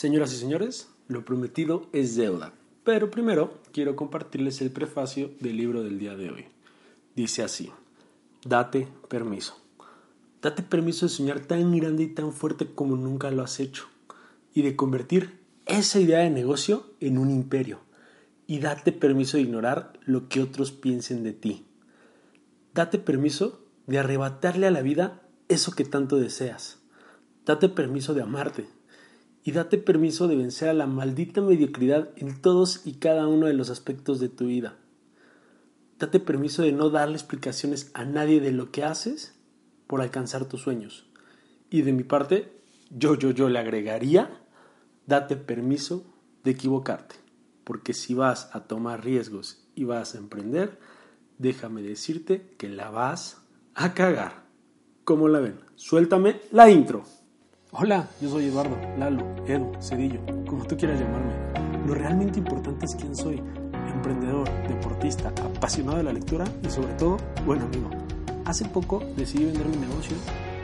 Señoras y señores, lo prometido es deuda. Pero primero quiero compartirles el prefacio del libro del día de hoy. Dice así, date permiso. Date permiso de soñar tan grande y tan fuerte como nunca lo has hecho. Y de convertir esa idea de negocio en un imperio. Y date permiso de ignorar lo que otros piensen de ti. Date permiso de arrebatarle a la vida eso que tanto deseas. Date permiso de amarte, y date permiso de vencer a la maldita mediocridad en todos y cada uno de los aspectos de tu vida. Date permiso de no darle explicaciones a nadie de lo que haces por alcanzar tus sueños. Y de mi parte, yo, yo, yo le agregaría, date permiso de equivocarte. Porque si vas a tomar riesgos y vas a emprender, déjame decirte que la vas a cagar. ¿Cómo la ven? Suéltame la intro. Hola, yo soy Eduardo, Lalo, Edu, Cedillo, como tú quieras llamarme. Lo realmente importante es quién soy. Emprendedor, deportista, apasionado de la lectura y sobre todo, buen amigo. Hace poco decidí vender mi negocio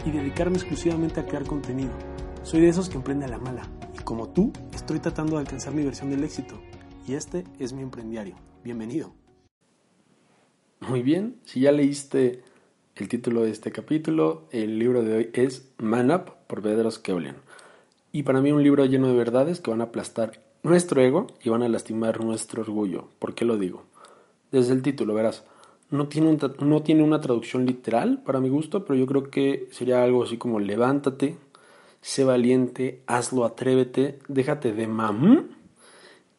y dedicarme exclusivamente a crear contenido. Soy de esos que emprende a la mala y como tú, estoy tratando de alcanzar mi versión del éxito. Y este es mi emprendiario. Bienvenido. Muy bien, si ya leíste el título de este capítulo, el libro de hoy es Man Up por Bedros Keulian. Y para mí un libro lleno de verdades que van a aplastar nuestro ego y van a lastimar nuestro orgullo. ¿Por qué lo digo? Desde el título, verás, no tiene, no tiene una traducción literal para mi gusto, pero yo creo que sería algo así como levántate, sé valiente, hazlo, atrévete, déjate de mam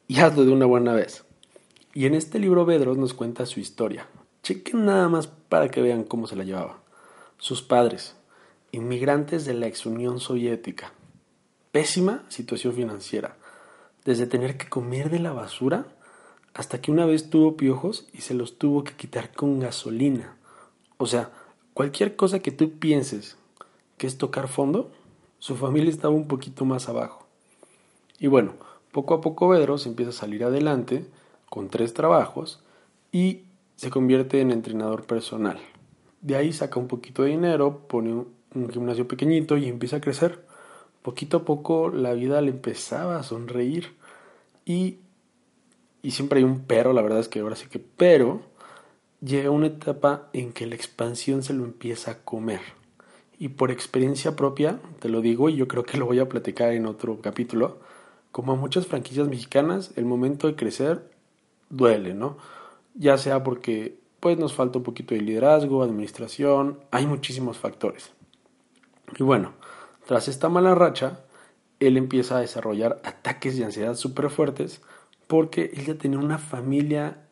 y hazlo de una buena vez. Y en este libro Bedros nos cuenta su historia, Chequen nada más para que vean cómo se la llevaba. Sus padres, inmigrantes de la ex Unión Soviética. Pésima situación financiera. Desde tener que comer de la basura hasta que una vez tuvo piojos y se los tuvo que quitar con gasolina. O sea, cualquier cosa que tú pienses que es tocar fondo, su familia estaba un poquito más abajo. Y bueno, poco a poco Bedros empieza a salir adelante con tres trabajos y se convierte en entrenador personal. De ahí saca un poquito de dinero, pone un, gimnasio pequeñito y empieza a crecer. Poquito a poco la vida le empezaba a sonreír y, y siempre hay un pero, la verdad es que ahora sí que pero, llega una etapa en que la expansión se lo empieza a comer. Y por experiencia propia, te lo digo, y yo creo que lo voy a platicar en otro capítulo, como a muchas franquicias mexicanas, el momento de crecer duele, ¿no? ya sea porque pues nos falta un poquito de liderazgo, administración, hay muchísimos factores. Y bueno, tras esta mala racha, él empieza a desarrollar ataques de ansiedad súper fuertes porque él ya tenía una familia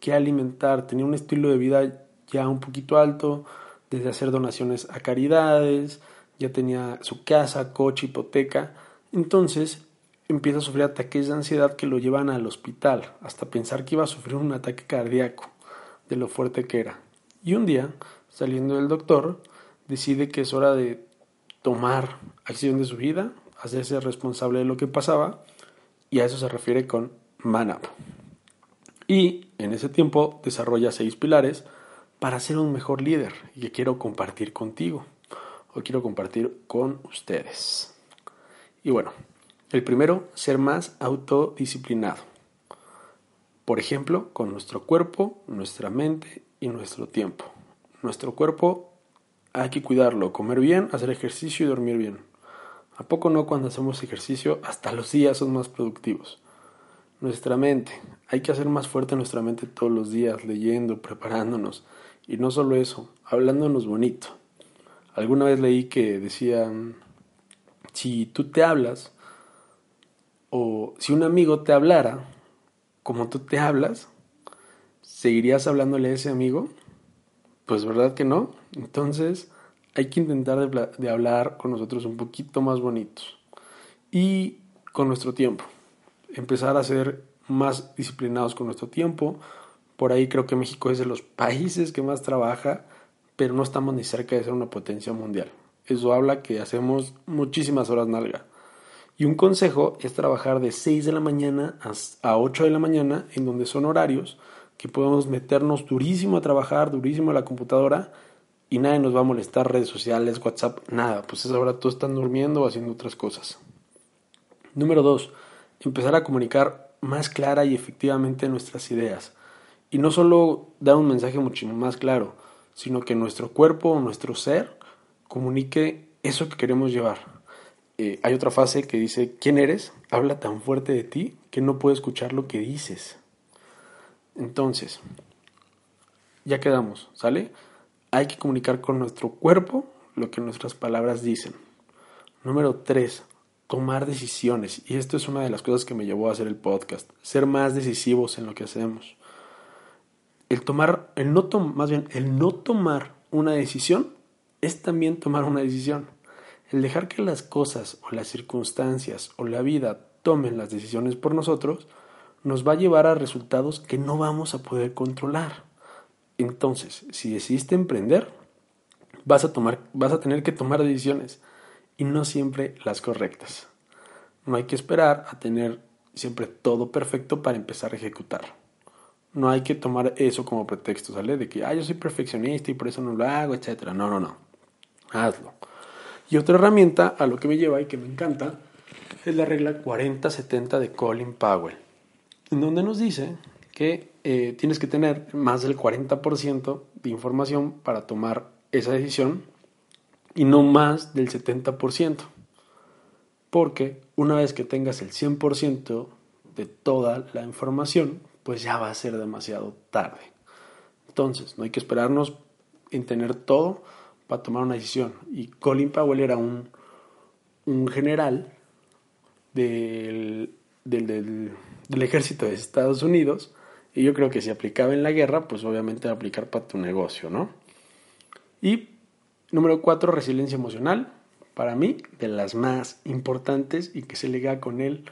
que alimentar, tenía un estilo de vida ya un poquito alto, desde hacer donaciones a caridades, ya tenía su casa, coche, hipoteca. Entonces, empieza a sufrir ataques de ansiedad que lo llevan al hospital, hasta pensar que iba a sufrir un ataque cardíaco, de lo fuerte que era. Y un día, saliendo del doctor, decide que es hora de tomar acción de su vida, hacerse responsable de lo que pasaba, y a eso se refiere con Man Up. Y en ese tiempo desarrolla seis pilares para ser un mejor líder y que quiero compartir contigo o quiero compartir con ustedes. Y bueno, el primero, ser más autodisciplinado. Por ejemplo, con nuestro cuerpo, nuestra mente y nuestro tiempo. Nuestro cuerpo hay que cuidarlo, comer bien, hacer ejercicio y dormir bien. ¿A poco no cuando hacemos ejercicio hasta los días son más productivos? Nuestra mente, hay que hacer más fuerte nuestra mente todos los días, leyendo, preparándonos. Y no solo eso, hablándonos bonito. Alguna vez leí que decían, si tú te hablas, o si un amigo te hablara como tú te hablas, ¿seguirías hablándole a ese amigo? Pues verdad que no. Entonces hay que intentar de, hablar con nosotros un poquito más bonitos. Y con nuestro tiempo. Empezar a ser más disciplinados con nuestro tiempo. Por ahí creo que México es de los países que más trabaja, pero no estamos ni cerca de ser una potencia mundial. Eso habla que hacemos muchísimas horas nalga. Y un consejo es trabajar de 6 de la mañana a 8 de la mañana, en donde son horarios que podemos meternos durísimo a trabajar, durísimo a la computadora y nadie nos va a molestar, redes sociales, WhatsApp, nada, pues es ahora todos están durmiendo o haciendo otras cosas. Número dos, empezar a comunicar más clara y efectivamente nuestras ideas. Y no solo dar un mensaje mucho más claro, sino que nuestro cuerpo nuestro ser comunique eso que queremos llevar. Eh, hay otra frase que dice, ¿quién eres? Habla tan fuerte de ti que no puedo escuchar lo que dices. Entonces, ya quedamos, ¿sale? Hay que comunicar con nuestro cuerpo lo que nuestras palabras dicen. Número 3. Tomar decisiones. Y esto es una de las cosas que me llevó a hacer el podcast. Ser más decisivos en lo que hacemos. El tomar, el no tomar, más bien, el no tomar una decisión es también tomar una decisión. El dejar que las cosas o las circunstancias o la vida tomen las decisiones por nosotros nos va a llevar a resultados que no vamos a poder controlar. Entonces, si decidiste emprender, vas a, tomar, vas a tener que tomar decisiones y no siempre las correctas. No hay que esperar a tener siempre todo perfecto para empezar a ejecutar. No hay que tomar eso como pretexto, ¿sale? De que, ah, yo soy perfeccionista y por eso no lo hago, etc. No, no, no. Hazlo. Y otra herramienta a lo que me lleva y que me encanta es la regla 40-70 de Colin Powell, en donde nos dice que eh, tienes que tener más del 40% de información para tomar esa decisión y no más del 70%. Porque una vez que tengas el 100% de toda la información, pues ya va a ser demasiado tarde. Entonces, no hay que esperarnos en tener todo para tomar una decisión. Y Colin Powell era un, un general del, del, del, ejército de Estados Unidos y yo creo que si aplicaba en la guerra, pues obviamente va a aplicar para tu negocio, ¿no? Y número cuatro, resiliencia emocional. Para mí, de las más importantes y que se lega con él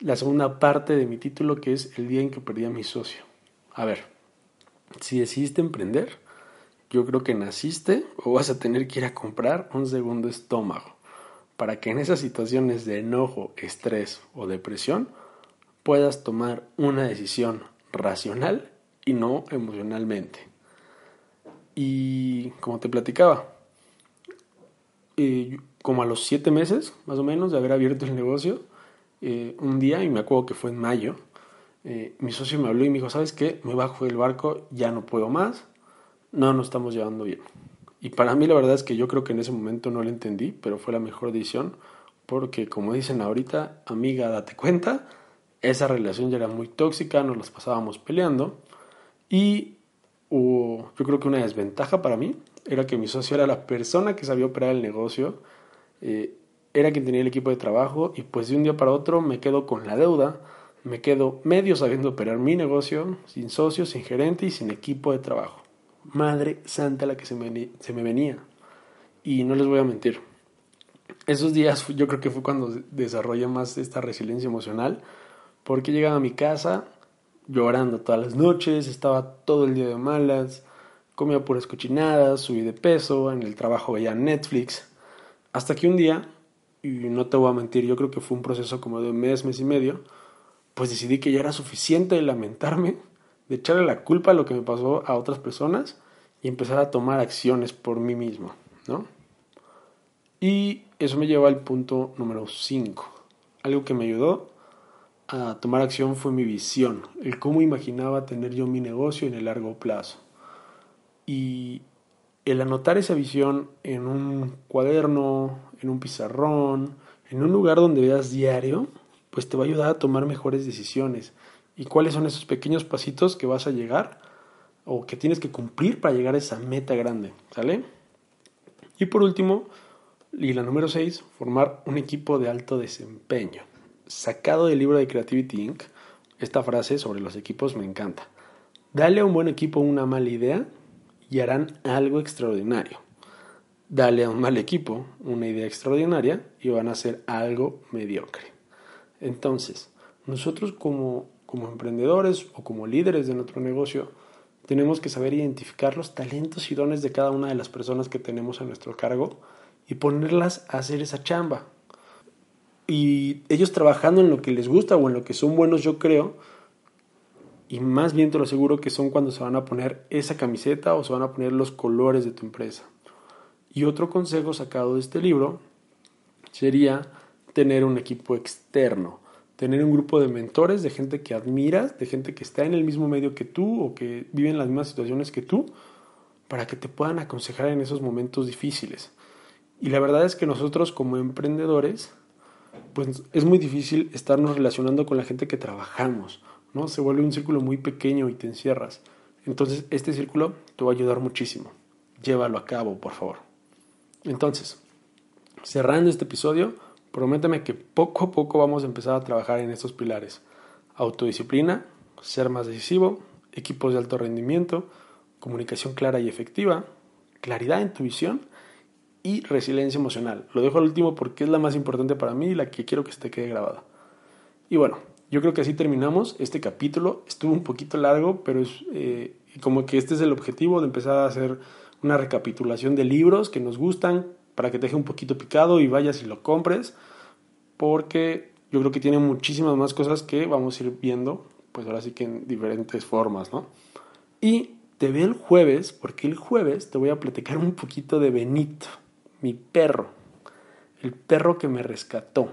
la segunda parte de mi título, que es el día en que perdí a mi socio. A ver, si decidiste emprender, yo creo que naciste o vas a tener que ir a comprar un segundo estómago para que en esas situaciones de enojo, estrés o depresión puedas tomar una decisión racional y no emocionalmente. Y como te platicaba, eh, como a los siete meses, más o menos, de haber abierto el negocio, eh, un día, y me acuerdo que fue en mayo, eh, mi socio me habló y me dijo, ¿sabes qué? Me bajo del barco, ya no puedo más, no nos estamos llevando bien. Y para mí la verdad es que yo creo que en ese momento no lo entendí, pero fue la mejor decisión, porque como dicen ahorita, amiga, date cuenta, esa relación ya era muy tóxica, nos las pasábamos peleando y yo creo que una desventaja para mí era que mi socio era la persona que sabía operar el negocio, eh, era quien tenía el equipo de trabajo y pues de un día para otro me quedo con la deuda, me quedo medio sabiendo operar mi negocio, sin socio, sin gerente y sin equipo de trabajo. Madre santa la que se me, venía. Y no les voy a mentir. Esos días yo creo que fue cuando desarrollé más esta resiliencia emocional porque llegaba a mi casa llorando todas las noches, estaba todo el día de malas, comía puras cochinadas, subí de peso, en el trabajo veía Netflix, hasta que un día, y no te voy a mentir, yo creo que fue un proceso como de mes, mes y medio, pues decidí que ya era suficiente de lamentarme, de echarle la culpa a lo que me pasó a otras personas y empezar a tomar acciones por mí mismo, ¿no? Y eso me lleva al punto número 5. Algo que me ayudó a tomar acción fue mi visión, el cómo imaginaba tener yo mi negocio en el largo plazo. Y el anotar esa visión en un cuaderno, en un pizarrón, en un lugar donde veas diario, pues te va a ayudar a tomar mejores decisiones. ¿Y cuáles son esos pequeños pasitos que vas a llegar o que tienes que cumplir para llegar a esa meta grande? ¿Sale? Y por último, y la número 6, formar un equipo de alto desempeño sacado del libro de Creativity Inc., esta frase sobre los equipos me encanta. Dale a un buen equipo una mala idea y harán algo extraordinario. Dale a un mal equipo una idea extraordinaria y van a hacer algo mediocre. Entonces, nosotros como, como emprendedores o como líderes de nuestro negocio, tenemos que saber identificar los talentos y dones de cada una de las personas que tenemos a nuestro cargo y ponerlas a hacer esa chamba, y ellos trabajando en lo que les gusta o en lo que son buenos, yo creo, y más bien te lo aseguro que son cuando se van a poner esa camiseta o se van a poner los colores de tu empresa. Y otro consejo sacado de este libro sería tener un equipo externo, tener un grupo de mentores, de gente que admiras, de gente que está en el mismo medio que tú o que vive en las mismas situaciones que tú, para que te puedan aconsejar en esos momentos difíciles. Y la verdad es que nosotros como emprendedores, pues es muy difícil estarnos relacionando con la gente que trabajamos, ¿no? Se vuelve un círculo muy pequeño y te encierras. Entonces, este círculo te va a ayudar muchísimo. Llévalo a cabo, por favor. Entonces, cerrando este episodio, prométeme que poco a poco vamos a empezar a trabajar en estos pilares. Autodisciplina, ser más decisivo, equipos de alto rendimiento, comunicación clara y efectiva, claridad en tu visión y resiliencia emocional. Lo dejo al último porque es la más importante para mí y la que quiero que se te grabada. Y bueno, yo creo que así terminamos este capítulo. Estuvo un poquito largo, pero es eh, como que este es el objetivo de empezar a hacer una recapitulación de libros que nos gustan para que te deje un poquito picado y vayas y lo compres, porque yo creo que tiene muchísimas más cosas que vamos a ir viendo, pues ahora sí que en diferentes formas, ¿no? Y te veo el jueves, porque el jueves te voy a platicar un poquito de Benito mi perro, el perro que me rescató.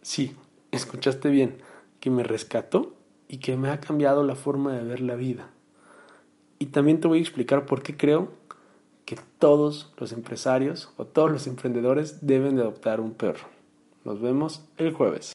Sí, escuchaste bien, que me rescató y que me ha cambiado la forma de ver la vida. Y también te voy a explicar por qué creo que todos los empresarios o todos los emprendedores deben de adoptar un perro. Nos vemos el jueves.